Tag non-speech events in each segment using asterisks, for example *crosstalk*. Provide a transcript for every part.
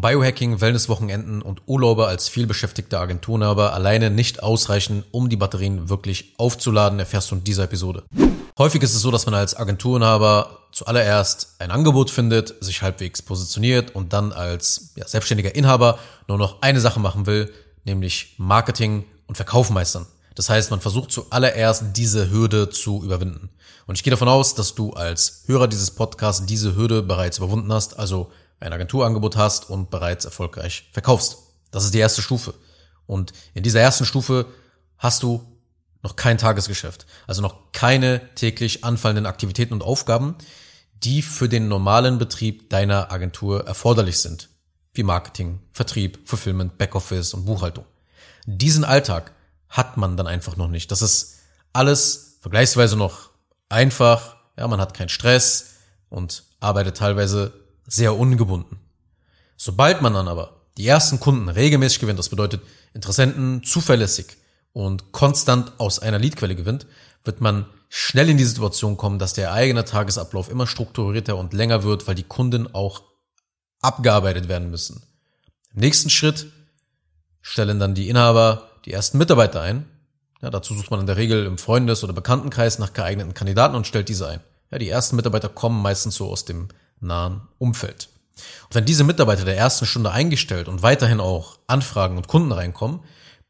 Biohacking, Wellnesswochenenden und Urlauber als vielbeschäftigter Agenturnaber alleine nicht ausreichen, um die Batterien wirklich aufzuladen, erfährst du in dieser Episode. Häufig ist es so, dass man als Agenturnaber zuallererst ein Angebot findet, sich halbwegs positioniert und dann als ja, selbstständiger Inhaber nur noch eine Sache machen will, nämlich Marketing und Verkauf meistern. Das heißt, man versucht zuallererst diese Hürde zu überwinden. Und ich gehe davon aus, dass du als Hörer dieses Podcasts diese Hürde bereits überwunden hast, also ein Agenturangebot hast und bereits erfolgreich verkaufst. Das ist die erste Stufe. Und in dieser ersten Stufe hast du noch kein Tagesgeschäft, also noch keine täglich anfallenden Aktivitäten und Aufgaben, die für den normalen Betrieb deiner Agentur erforderlich sind, wie Marketing, Vertrieb, Fulfillment, Backoffice und Buchhaltung. Diesen Alltag hat man dann einfach noch nicht. Das ist alles vergleichsweise noch einfach, ja, man hat keinen Stress und arbeitet teilweise sehr ungebunden. Sobald man dann aber die ersten Kunden regelmäßig gewinnt, das bedeutet Interessenten zuverlässig und konstant aus einer Leadquelle gewinnt, wird man schnell in die Situation kommen, dass der eigene Tagesablauf immer strukturierter und länger wird, weil die Kunden auch abgearbeitet werden müssen. Im nächsten Schritt stellen dann die Inhaber die ersten Mitarbeiter ein. Ja, dazu sucht man in der Regel im Freundes- oder Bekanntenkreis nach geeigneten Kandidaten und stellt diese ein. Ja, die ersten Mitarbeiter kommen meistens so aus dem nahen Umfeld. Und wenn diese Mitarbeiter der ersten Stunde eingestellt und weiterhin auch Anfragen und Kunden reinkommen,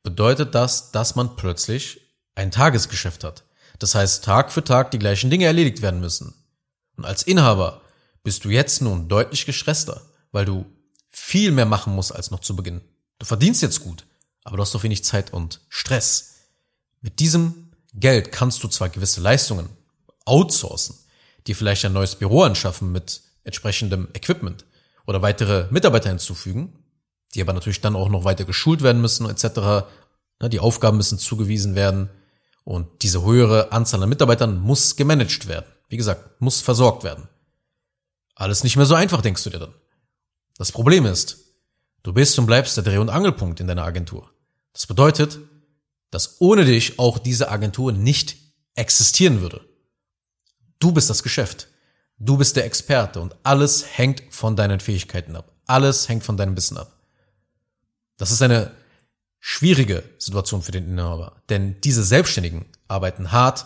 bedeutet das, dass man plötzlich ein Tagesgeschäft hat. Das heißt, Tag für Tag die gleichen Dinge erledigt werden müssen. Und als Inhaber bist du jetzt nun deutlich gestresster, weil du viel mehr machen musst als noch zu Beginn. Du verdienst jetzt gut, aber du hast doch wenig Zeit und Stress. Mit diesem Geld kannst du zwar gewisse Leistungen outsourcen, dir vielleicht ein neues Büro anschaffen mit entsprechendem Equipment oder weitere Mitarbeiter hinzufügen, die aber natürlich dann auch noch weiter geschult werden müssen etc. Die Aufgaben müssen zugewiesen werden und diese höhere Anzahl an Mitarbeitern muss gemanagt werden. Wie gesagt, muss versorgt werden. Alles nicht mehr so einfach, denkst du dir dann. Das Problem ist, du bist und bleibst der Dreh- und Angelpunkt in deiner Agentur. Das bedeutet, dass ohne dich auch diese Agentur nicht existieren würde. Du bist das Geschäft. Du bist der Experte und alles hängt von deinen Fähigkeiten ab. Alles hängt von deinem Wissen ab. Das ist eine schwierige Situation für den Inhaber, denn diese Selbstständigen arbeiten hart,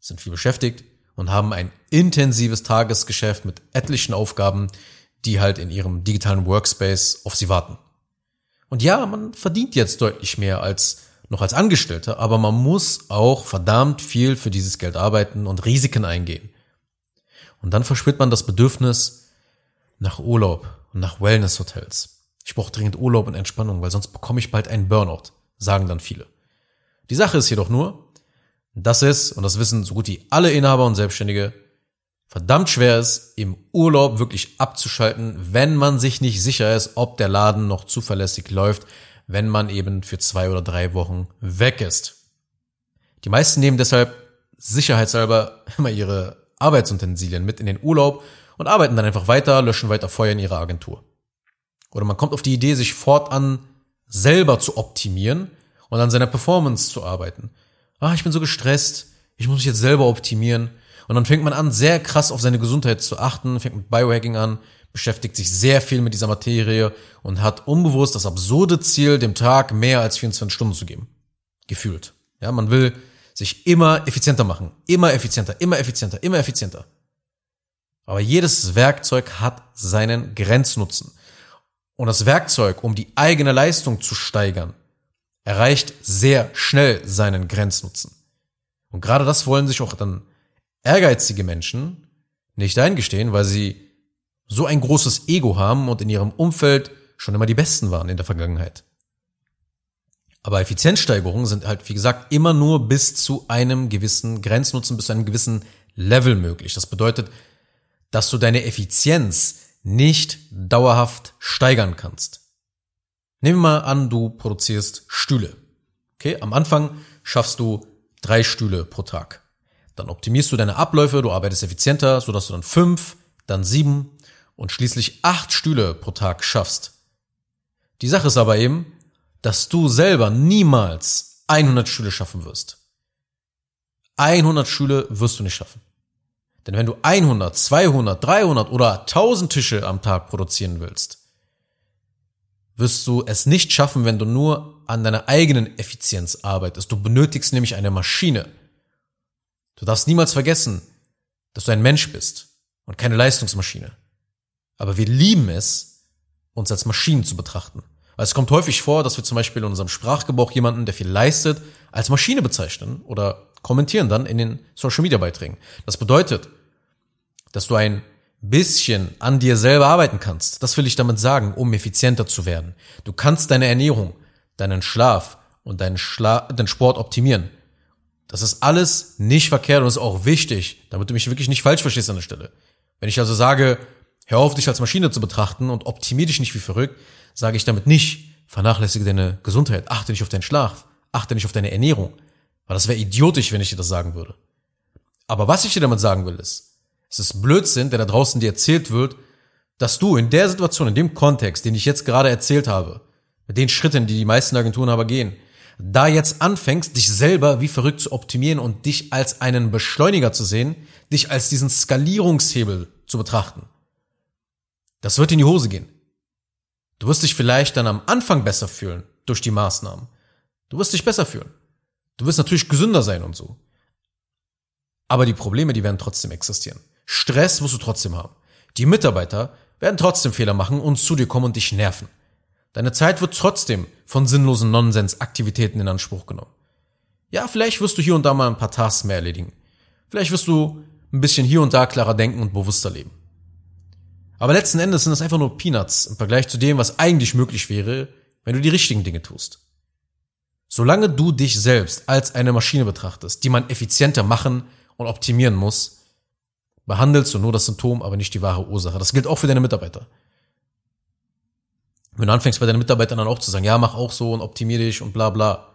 sind viel beschäftigt und haben ein intensives Tagesgeschäft mit etlichen Aufgaben, die halt in ihrem digitalen Workspace auf sie warten. Und ja, man verdient jetzt deutlich mehr als noch als Angestellter, aber man muss auch verdammt viel für dieses Geld arbeiten und Risiken eingehen. Und dann verspürt man das Bedürfnis nach Urlaub und nach Wellness-Hotels. Ich brauche dringend Urlaub und Entspannung, weil sonst bekomme ich bald einen Burnout, sagen dann viele. Die Sache ist jedoch nur, dass es, und das wissen so gut wie alle Inhaber und Selbstständige, verdammt schwer ist, im Urlaub wirklich abzuschalten, wenn man sich nicht sicher ist, ob der Laden noch zuverlässig läuft, wenn man eben für zwei oder drei Wochen weg ist. Die meisten nehmen deshalb sicherheitshalber *laughs* immer ihre Arbeitsutensilien mit in den Urlaub und arbeiten dann einfach weiter, löschen weiter Feuer in ihrer Agentur. Oder man kommt auf die Idee, sich fortan selber zu optimieren und an seiner Performance zu arbeiten. Ah, ich bin so gestresst, ich muss mich jetzt selber optimieren. Und dann fängt man an, sehr krass auf seine Gesundheit zu achten, fängt mit Biohacking an, beschäftigt sich sehr viel mit dieser Materie und hat unbewusst das absurde Ziel, dem Tag mehr als 24 Stunden zu geben. Gefühlt. Ja, man will sich immer effizienter machen. Immer effizienter, immer effizienter, immer effizienter. Aber jedes Werkzeug hat seinen Grenznutzen. Und das Werkzeug, um die eigene Leistung zu steigern, erreicht sehr schnell seinen Grenznutzen. Und gerade das wollen sich auch dann ehrgeizige Menschen nicht eingestehen, weil sie so ein großes Ego haben und in ihrem Umfeld schon immer die Besten waren in der Vergangenheit. Aber Effizienzsteigerungen sind halt, wie gesagt, immer nur bis zu einem gewissen Grenznutzen, bis zu einem gewissen Level möglich. Das bedeutet, dass du deine Effizienz nicht dauerhaft steigern kannst. Nehmen wir mal an, du produzierst Stühle. Okay, am Anfang schaffst du drei Stühle pro Tag. Dann optimierst du deine Abläufe, du arbeitest effizienter, sodass du dann fünf, dann sieben und schließlich acht Stühle pro Tag schaffst. Die Sache ist aber eben, dass du selber niemals 100 Stühle schaffen wirst. 100 Stühle wirst du nicht schaffen. Denn wenn du 100, 200, 300 oder 1000 Tische am Tag produzieren willst, wirst du es nicht schaffen, wenn du nur an deiner eigenen Effizienz arbeitest. Du benötigst nämlich eine Maschine. Du darfst niemals vergessen, dass du ein Mensch bist und keine Leistungsmaschine. Aber wir lieben es, uns als Maschinen zu betrachten. Weil es kommt häufig vor, dass wir zum Beispiel in unserem Sprachgebrauch jemanden, der viel leistet, als Maschine bezeichnen oder kommentieren dann in den Social Media Beiträgen. Das bedeutet, dass du ein bisschen an dir selber arbeiten kannst. Das will ich damit sagen, um effizienter zu werden. Du kannst deine Ernährung, deinen Schlaf und deinen, Schla deinen Sport optimieren. Das ist alles nicht verkehrt und ist auch wichtig, damit du mich wirklich nicht falsch verstehst an der Stelle. Wenn ich also sage, hör auf, dich als Maschine zu betrachten und optimier dich nicht wie verrückt, sage ich damit nicht, vernachlässige deine Gesundheit, achte nicht auf deinen Schlaf, achte nicht auf deine Ernährung. Weil das wäre idiotisch, wenn ich dir das sagen würde. Aber was ich dir damit sagen will, ist, es ist Blödsinn, der da draußen dir erzählt wird, dass du in der Situation, in dem Kontext, den ich jetzt gerade erzählt habe, mit den Schritten, die die meisten Agenturen aber gehen, da jetzt anfängst, dich selber wie verrückt zu optimieren und dich als einen Beschleuniger zu sehen, dich als diesen Skalierungshebel zu betrachten. Das wird in die Hose gehen. Du wirst dich vielleicht dann am Anfang besser fühlen durch die Maßnahmen. Du wirst dich besser fühlen. Du wirst natürlich gesünder sein und so. Aber die Probleme, die werden trotzdem existieren. Stress musst du trotzdem haben. Die Mitarbeiter werden trotzdem Fehler machen und zu dir kommen und dich nerven. Deine Zeit wird trotzdem von sinnlosen Nonsensaktivitäten in Anspruch genommen. Ja, vielleicht wirst du hier und da mal ein paar Tasks mehr erledigen. Vielleicht wirst du ein bisschen hier und da klarer denken und bewusster leben. Aber letzten Endes sind das einfach nur Peanuts im Vergleich zu dem, was eigentlich möglich wäre, wenn du die richtigen Dinge tust. Solange du dich selbst als eine Maschine betrachtest, die man effizienter machen und optimieren muss, behandelst du nur das Symptom, aber nicht die wahre Ursache. Das gilt auch für deine Mitarbeiter. Wenn du anfängst bei deinen Mitarbeitern dann auch zu sagen, ja, mach auch so und optimier dich und bla bla.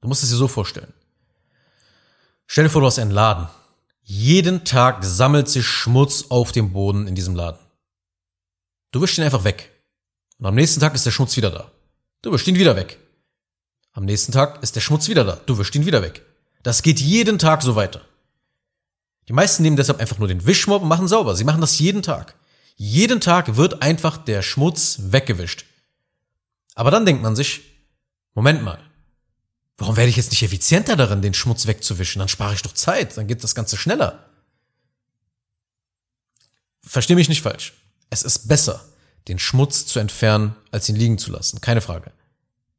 Du musst es dir so vorstellen. Stell dir vor, du hast einen Laden. Jeden Tag sammelt sich Schmutz auf dem Boden in diesem Laden. Du wischst ihn einfach weg. Und am nächsten Tag ist der Schmutz wieder da. Du wischst ihn wieder weg. Am nächsten Tag ist der Schmutz wieder da. Du wischst ihn wieder weg. Das geht jeden Tag so weiter. Die meisten nehmen deshalb einfach nur den Wischmob und machen sauber. Sie machen das jeden Tag. Jeden Tag wird einfach der Schmutz weggewischt. Aber dann denkt man sich, Moment mal, warum werde ich jetzt nicht effizienter darin, den Schmutz wegzuwischen? Dann spare ich doch Zeit, dann geht das Ganze schneller. Versteh mich nicht falsch. Es ist besser, den Schmutz zu entfernen, als ihn liegen zu lassen. Keine Frage.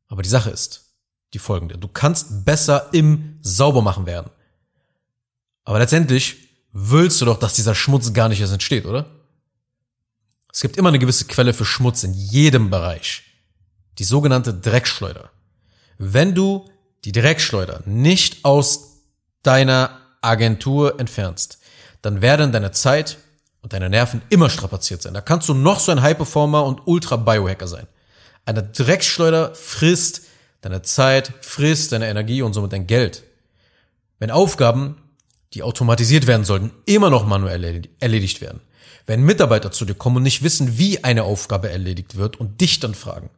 Aber die Sache ist die folgende. Du kannst besser im Saubermachen werden. Aber letztendlich willst du doch, dass dieser Schmutz gar nicht erst entsteht, oder? Es gibt immer eine gewisse Quelle für Schmutz in jedem Bereich. Die sogenannte Dreckschleuder. Wenn du die Dreckschleuder nicht aus deiner Agentur entfernst, dann werden deine Zeit und deine Nerven immer strapaziert sein. Da kannst du noch so ein High-Performer und Ultra-Biohacker sein. Eine Dreckschleuder frisst deine Zeit, frisst deine Energie und somit dein Geld. Wenn Aufgaben, die automatisiert werden sollten, immer noch manuell erledigt werden, wenn Mitarbeiter zu dir kommen und nicht wissen, wie eine Aufgabe erledigt wird und dich dann fragen.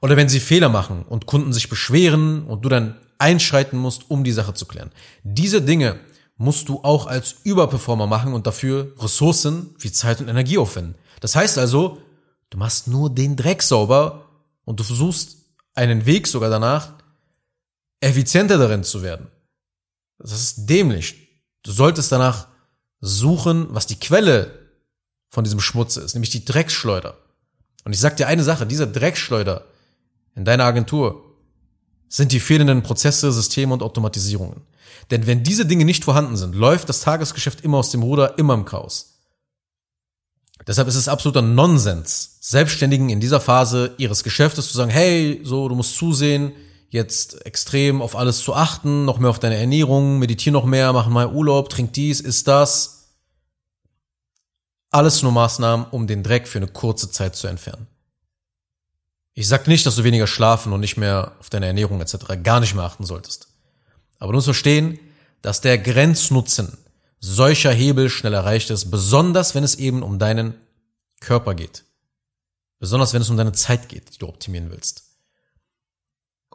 Oder wenn sie Fehler machen und Kunden sich beschweren und du dann einschreiten musst, um die Sache zu klären. Diese Dinge musst du auch als Überperformer machen und dafür Ressourcen wie Zeit und Energie aufwenden. Das heißt also, du machst nur den Dreck sauber und du versuchst einen Weg sogar danach, effizienter darin zu werden. Das ist dämlich. Du solltest danach suchen, was die Quelle von diesem Schmutz ist, nämlich die Drecksschleuder. Und ich sag dir eine Sache, diese Drecksschleuder in deiner Agentur sind die fehlenden Prozesse, Systeme und Automatisierungen. Denn wenn diese Dinge nicht vorhanden sind, läuft das Tagesgeschäft immer aus dem Ruder, immer im Chaos. Deshalb ist es absoluter Nonsens, Selbstständigen in dieser Phase ihres Geschäftes zu sagen, hey, so, du musst zusehen, jetzt extrem auf alles zu achten, noch mehr auf deine Ernährung, meditier noch mehr, mach mal Urlaub, trink dies, isst das. Alles nur Maßnahmen, um den Dreck für eine kurze Zeit zu entfernen. Ich sag nicht, dass du weniger schlafen und nicht mehr auf deine Ernährung etc. gar nicht mehr achten solltest. Aber du musst verstehen, dass der Grenznutzen solcher Hebel schnell erreicht ist, besonders wenn es eben um deinen Körper geht. Besonders wenn es um deine Zeit geht, die du optimieren willst.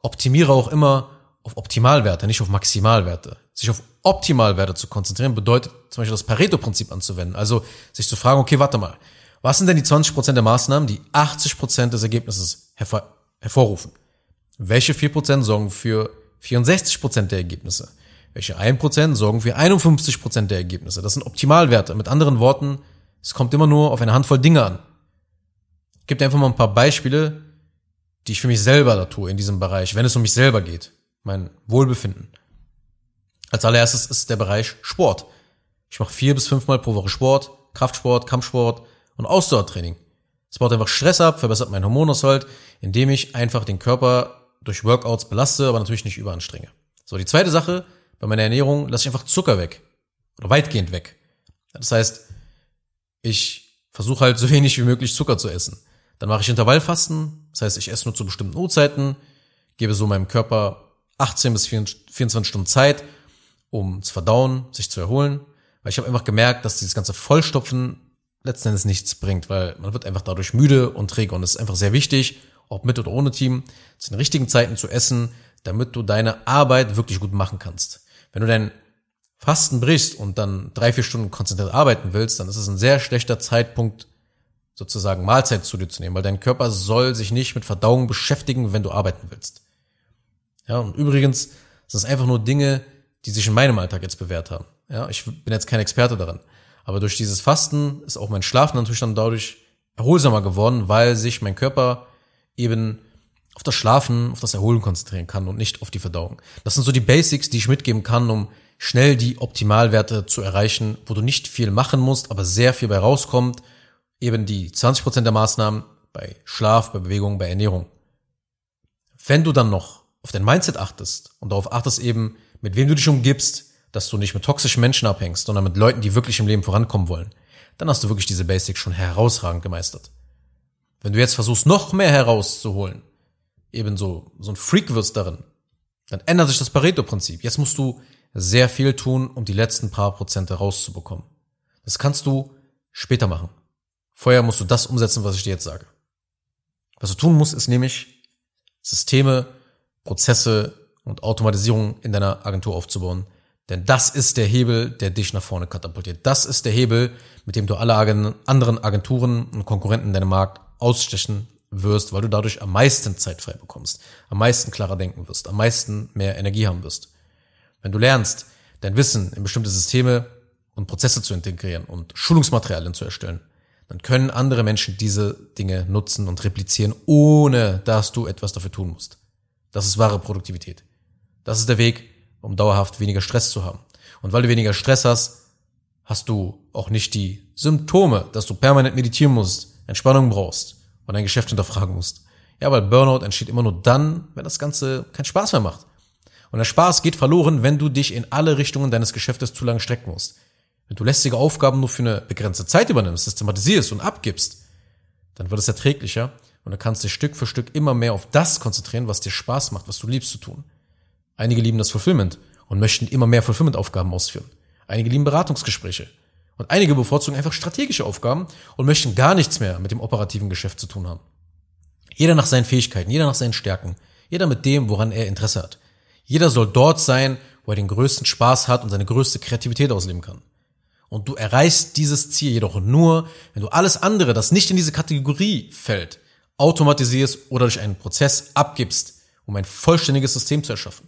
Optimiere auch immer auf Optimalwerte, nicht auf Maximalwerte. Sich auf Optimalwerte zu konzentrieren bedeutet zum Beispiel das Pareto-Prinzip anzuwenden. Also sich zu fragen, okay, warte mal, Was sind denn die 20% der Maßnahmen, die 80% des Ergebnisses hervor hervorrufen? Welche 4% sorgen für 64% der Ergebnisse? Welche 1% sorgen für 51% der Ergebnisse? Das sind Optimalwerte. Mit anderen Worten, es kommt immer nur auf eine Handvoll Dinge an. Dir einfach mal ein paar Beispiele, die ich für mich selber da tue in diesem Bereich, wenn es um mich selber geht, mein Wohlbefinden. Als allererstes ist der Bereich Sport. Ich mache vier bis fünfmal pro Woche Sport, Kraftsport, Kampfsport und Ausdauertraining. Es baut einfach Stress ab, verbessert meinen Hormonaushalt, indem ich einfach den Körper durch Workouts belaste, aber natürlich nicht überanstrenge. So, die zweite Sache, bei meiner Ernährung lasse ich einfach Zucker weg. Oder weitgehend weg. Das heißt, ich versuche halt so *laughs* wenig wie möglich Zucker zu essen. Dann mache ich Intervallfasten, das heißt, ich esse nur zu bestimmten Uhrzeiten, gebe so meinem Körper 18 bis 24 Stunden Zeit, um zu verdauen, sich zu erholen. Weil ich habe einfach gemerkt, dass dieses ganze Vollstopfen letzten Endes nichts bringt, weil man wird einfach dadurch müde und träge. Und es ist einfach sehr wichtig, ob mit oder ohne Team, zu den richtigen Zeiten zu essen, damit du deine Arbeit wirklich gut machen kannst. Wenn du dein Fasten brichst und dann drei, vier Stunden konzentriert arbeiten willst, dann ist es ein sehr schlechter Zeitpunkt, sozusagen Mahlzeit zu dir zu nehmen, weil dein Körper soll sich nicht mit Verdauung beschäftigen, wenn du arbeiten willst. Ja, und übrigens sind es einfach nur Dinge, die sich in meinem Alltag jetzt bewährt haben. Ja, ich bin jetzt kein Experte daran. Aber durch dieses Fasten ist auch mein Schlaf natürlich dann dadurch erholsamer geworden, weil sich mein Körper eben auf das Schlafen, auf das Erholen konzentrieren kann und nicht auf die Verdauung. Das sind so die Basics, die ich mitgeben kann, um schnell die Optimalwerte zu erreichen, wo du nicht viel machen musst, aber sehr viel bei rauskommt. Eben die 20% der Maßnahmen bei Schlaf, bei Bewegung, bei Ernährung. Wenn du dann noch auf dein Mindset achtest und darauf achtest eben, mit wem du dich umgibst, dass du nicht mit toxischen Menschen abhängst, sondern mit Leuten, die wirklich im Leben vorankommen wollen, dann hast du wirklich diese Basics schon herausragend gemeistert. Wenn du jetzt versuchst, noch mehr herauszuholen, ebenso so ein Freak wirst darin, dann ändert sich das Pareto-Prinzip. Jetzt musst du sehr viel tun, um die letzten paar Prozente rauszubekommen. Das kannst du später machen. Vorher musst du das umsetzen, was ich dir jetzt sage. Was du tun musst, ist nämlich Systeme, Prozesse und Automatisierung in deiner Agentur aufzubauen, denn das ist der Hebel, der dich nach vorne katapultiert. Das ist der Hebel, mit dem du alle anderen Agenturen und Konkurrenten in deinem Markt ausstechen wirst, weil du dadurch am meisten Zeit frei bekommst, am meisten klarer denken wirst, am meisten mehr Energie haben wirst. Wenn du lernst, dein Wissen in bestimmte Systeme und Prozesse zu integrieren und Schulungsmaterialien zu erstellen, dann können andere Menschen diese Dinge nutzen und replizieren, ohne dass du etwas dafür tun musst. Das ist wahre Produktivität. Das ist der Weg, um dauerhaft weniger Stress zu haben. Und weil du weniger Stress hast, hast du auch nicht die Symptome, dass du permanent meditieren musst, Entspannung brauchst und dein Geschäft hinterfragen musst. Ja, weil Burnout entsteht immer nur dann, wenn das Ganze keinen Spaß mehr macht. Und der Spaß geht verloren, wenn du dich in alle Richtungen deines Geschäftes zu lange strecken musst. Wenn du lästige Aufgaben nur für eine begrenzte Zeit übernimmst, systematisierst und abgibst, dann wird es erträglicher und du kannst dich Stück für Stück immer mehr auf das konzentrieren, was dir Spaß macht, was du liebst zu tun. Einige lieben das Fulfillment und möchten immer mehr Fulfillment-Aufgaben ausführen. Einige lieben Beratungsgespräche. Und einige bevorzugen einfach strategische Aufgaben und möchten gar nichts mehr mit dem operativen Geschäft zu tun haben. Jeder nach seinen Fähigkeiten, jeder nach seinen Stärken, jeder mit dem, woran er Interesse hat. Jeder soll dort sein, wo er den größten Spaß hat und seine größte Kreativität ausleben kann. Und du erreichst dieses Ziel jedoch nur, wenn du alles andere, das nicht in diese Kategorie fällt, automatisierst oder durch einen Prozess abgibst, um ein vollständiges System zu erschaffen.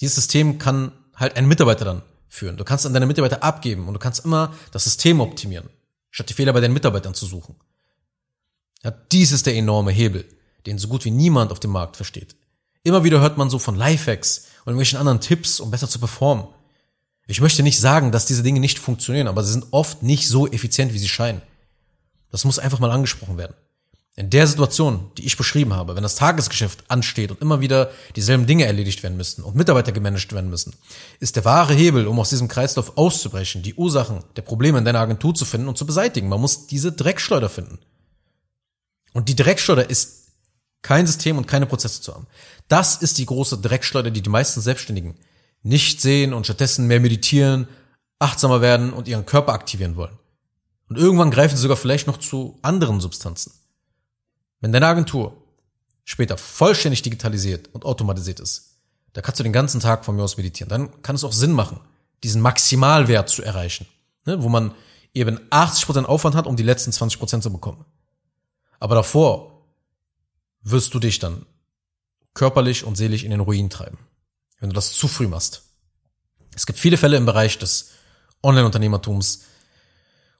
Dieses System kann halt einen Mitarbeiter dann führen. Du kannst an deine Mitarbeiter abgeben und du kannst immer das System optimieren, statt die Fehler bei deinen Mitarbeitern zu suchen. Ja, dies ist der enorme Hebel, den so gut wie niemand auf dem Markt versteht. Immer wieder hört man so von Lifehacks und irgendwelchen anderen Tipps, um besser zu performen. Ich möchte nicht sagen, dass diese Dinge nicht funktionieren, aber sie sind oft nicht so effizient, wie sie scheinen. Das muss einfach mal angesprochen werden. In der Situation, die ich beschrieben habe, wenn das Tagesgeschäft ansteht und immer wieder dieselben Dinge erledigt werden müssen und Mitarbeiter gemanagt werden müssen, ist der wahre Hebel, um aus diesem Kreislauf auszubrechen, die Ursachen der Probleme in deiner Agentur zu finden und zu beseitigen. Man muss diese Dreckschleuder finden. Und die Dreckschleuder ist kein System und keine Prozesse zu haben. Das ist die große Dreckschleuder, die die meisten Selbstständigen nicht sehen und stattdessen mehr meditieren, achtsamer werden und ihren Körper aktivieren wollen. Und irgendwann greifen sie sogar vielleicht noch zu anderen Substanzen. Wenn deine Agentur später vollständig digitalisiert und automatisiert ist, da kannst du den ganzen Tag von mir aus meditieren. Dann kann es auch Sinn machen, diesen Maximalwert zu erreichen, ne, wo man eben 80% Aufwand hat, um die letzten 20% zu bekommen. Aber davor wirst du dich dann körperlich und seelisch in den Ruin treiben, wenn du das zu früh machst. Es gibt viele Fälle im Bereich des Online-Unternehmertums.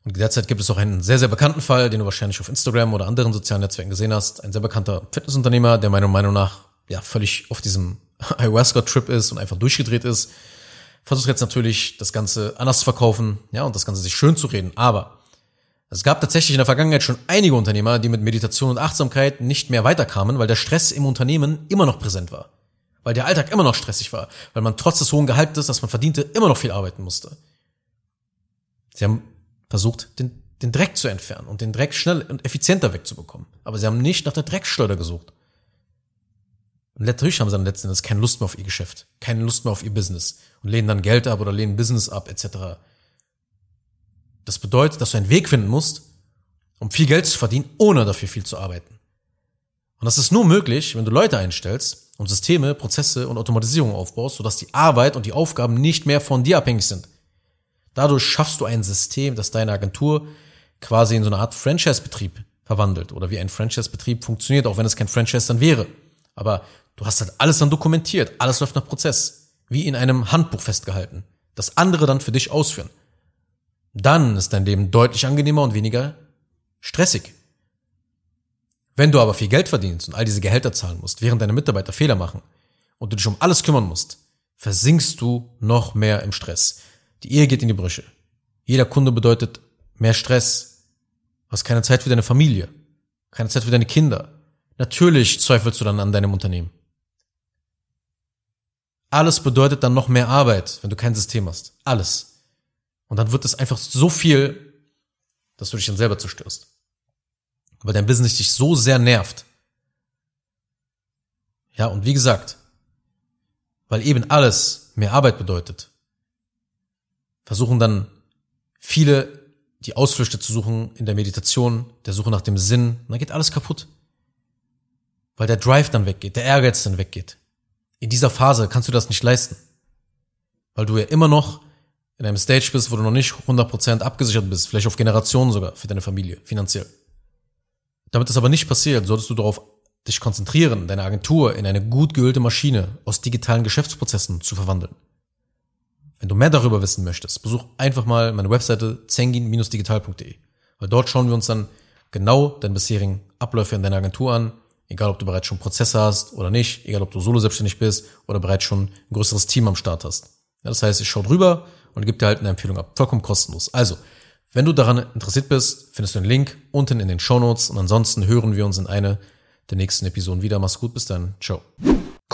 Und derzeit gibt es auch einen sehr, sehr bekannten Fall, den du wahrscheinlich auf Instagram oder anderen sozialen Netzwerken gesehen hast. Ein sehr bekannter Fitnessunternehmer, der meiner Meinung nach ja völlig auf diesem *laughs* Ayahuasca-Trip ist und einfach durchgedreht ist. Versucht jetzt natürlich, das Ganze anders zu verkaufen, ja, und das Ganze sich schön zu reden. Aber es gab tatsächlich in der Vergangenheit schon einige Unternehmer, die mit Meditation und Achtsamkeit nicht mehr weiterkamen, weil der Stress im Unternehmen immer noch präsent war. Weil der Alltag immer noch stressig war. Weil man trotz des hohen Gehaltes, das man verdiente, immer noch viel arbeiten musste. Sie haben versucht, den, den Dreck zu entfernen und den Dreck schnell und effizienter wegzubekommen. Aber sie haben nicht nach der Dreckschleuder gesucht. Und natürlich haben sie dann letzten Endes keine Lust mehr auf ihr Geschäft, keine Lust mehr auf ihr Business und lehnen dann Geld ab oder lehnen Business ab, etc. Das bedeutet, dass du einen Weg finden musst, um viel Geld zu verdienen, ohne dafür viel zu arbeiten. Und das ist nur möglich, wenn du Leute einstellst und Systeme, Prozesse und Automatisierung aufbaust, sodass die Arbeit und die Aufgaben nicht mehr von dir abhängig sind. Dadurch schaffst du ein System, das deine Agentur quasi in so eine Art Franchise-Betrieb verwandelt oder wie ein Franchise-Betrieb funktioniert, auch wenn es kein Franchise dann wäre. Aber du hast halt alles dann dokumentiert, alles läuft nach Prozess, wie in einem Handbuch festgehalten, das andere dann für dich ausführen. Dann ist dein Leben deutlich angenehmer und weniger stressig. Wenn du aber viel Geld verdienst und all diese Gehälter zahlen musst, während deine Mitarbeiter Fehler machen und du dich um alles kümmern musst, versinkst du noch mehr im Stress. Die Ehe geht in die Brüche. Jeder Kunde bedeutet mehr Stress. Du hast keine Zeit für deine Familie, keine Zeit für deine Kinder. Natürlich zweifelst du dann an deinem Unternehmen. Alles bedeutet dann noch mehr Arbeit, wenn du kein System hast. Alles. Und dann wird es einfach so viel, dass du dich dann selber zerstörst. Weil dein Business dich so sehr nervt. Ja, und wie gesagt, weil eben alles mehr Arbeit bedeutet, versuchen dann viele die Ausflüchte zu suchen in der Meditation, der Suche nach dem Sinn, und dann geht alles kaputt. Weil der Drive dann weggeht, der Ehrgeiz dann weggeht. In dieser Phase kannst du das nicht leisten. Weil du ja immer noch in einem Stage bist, wo du noch nicht 100% abgesichert bist, vielleicht auf Generationen sogar für deine Familie, finanziell. Damit das aber nicht passiert, solltest du darauf dich konzentrieren, deine Agentur in eine gut geölte Maschine aus digitalen Geschäftsprozessen zu verwandeln. Wenn du mehr darüber wissen möchtest, besuch einfach mal meine Webseite zengin-digital.de, weil dort schauen wir uns dann genau deine bisherigen Abläufe in deiner Agentur an, egal ob du bereits schon Prozesse hast oder nicht, egal ob du solo selbstständig bist oder bereits schon ein größeres Team am Start hast. Ja, das heißt, ich schaue drüber und gebe dir halt eine Empfehlung ab. Vollkommen kostenlos. Also, wenn du daran interessiert bist, findest du den Link unten in den Show Notes und ansonsten hören wir uns in einer der nächsten Episoden wieder. Mach's gut, bis dann. Ciao.